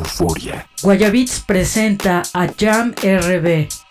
Euforia. Guayabits presenta a Jam RB.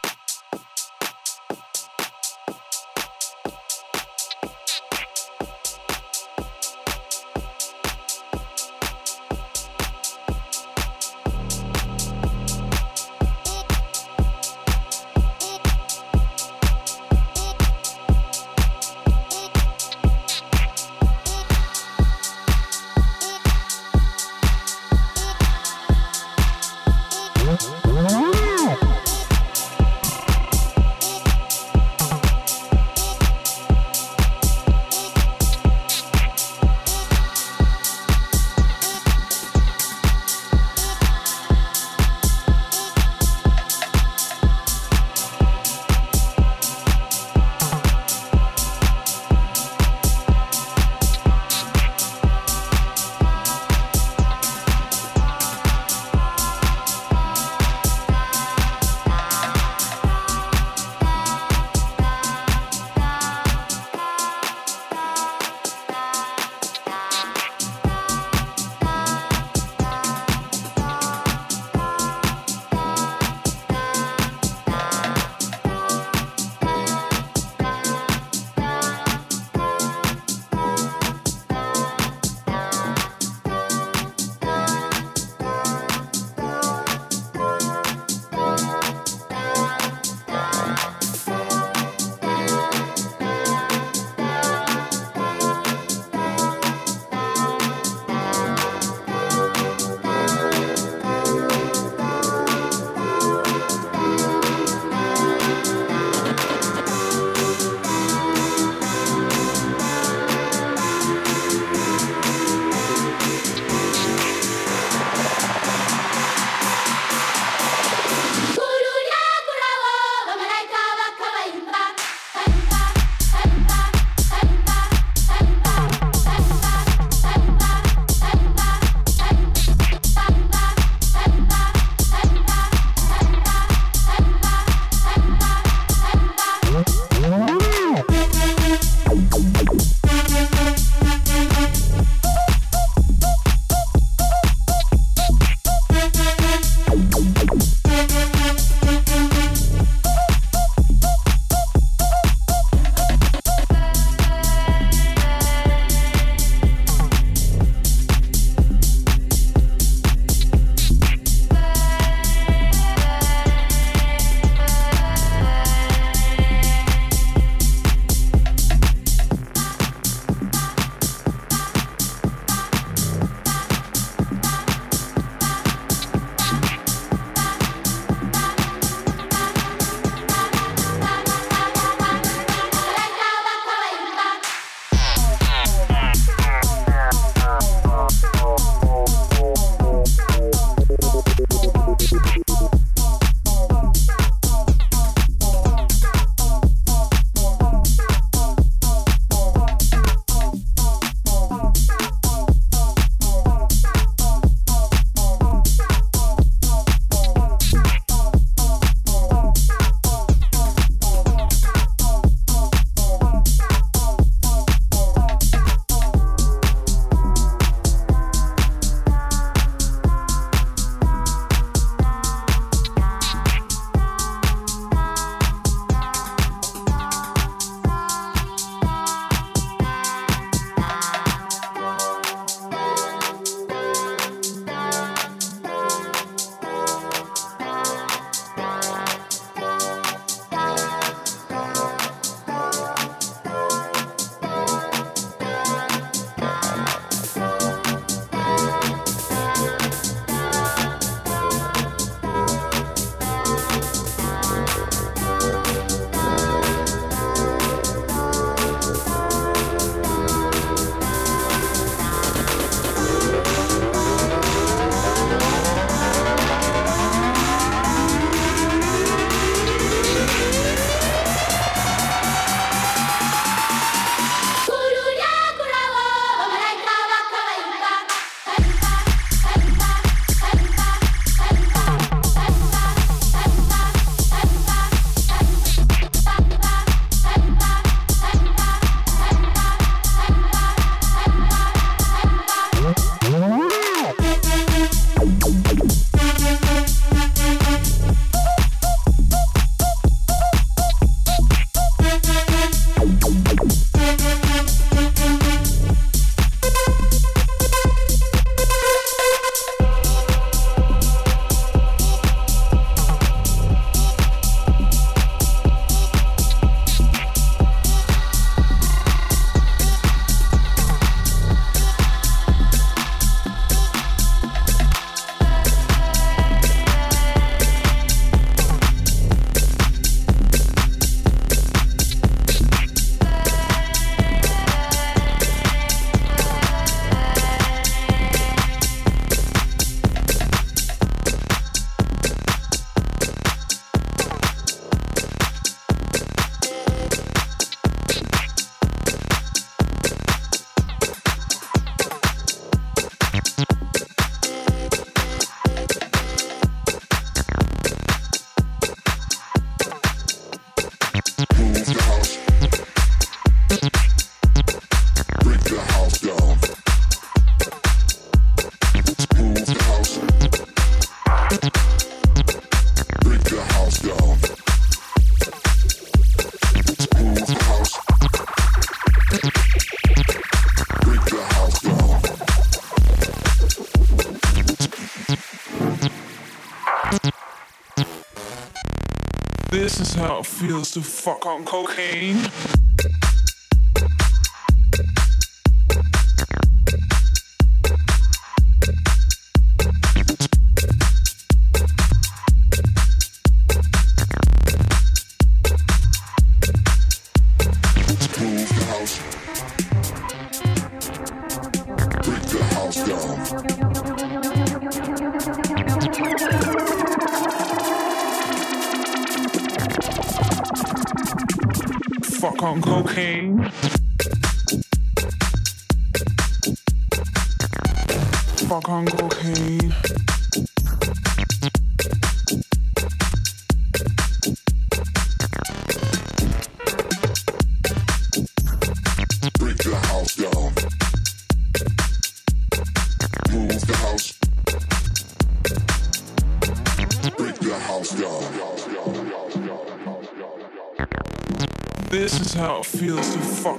to fuck on cocaine.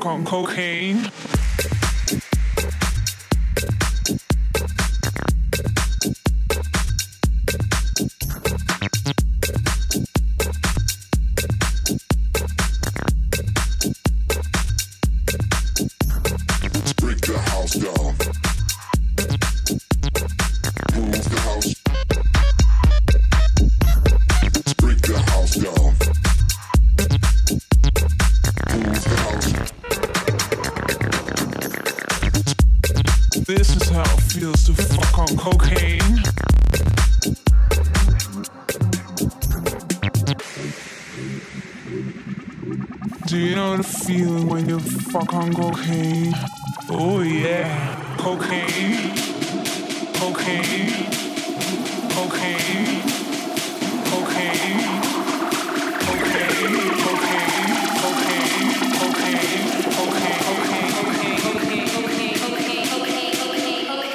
coke on cocaine. fuck on cocaine. Oh yeah, cocaine, cocaine, cocaine, cocaine, cocaine, cocaine, cocaine, cocaine, cocaine, cocaine, cocaine, cocaine,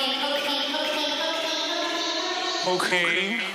cocaine, cocaine.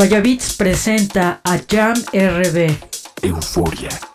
Guayabits presenta a Jam RB. Euforia.